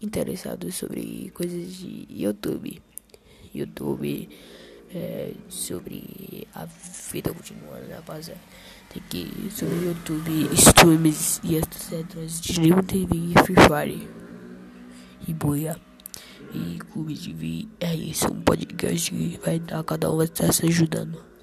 interessados sobre coisas de YouTube. YouTube é, sobre a vida continuando, rapaziada. Tem que sobre YouTube, streams e etc. nível TV, Free Fire e Boia. E Clube TV é isso, um podcast que vai dar, cada um vai estar se ajudando.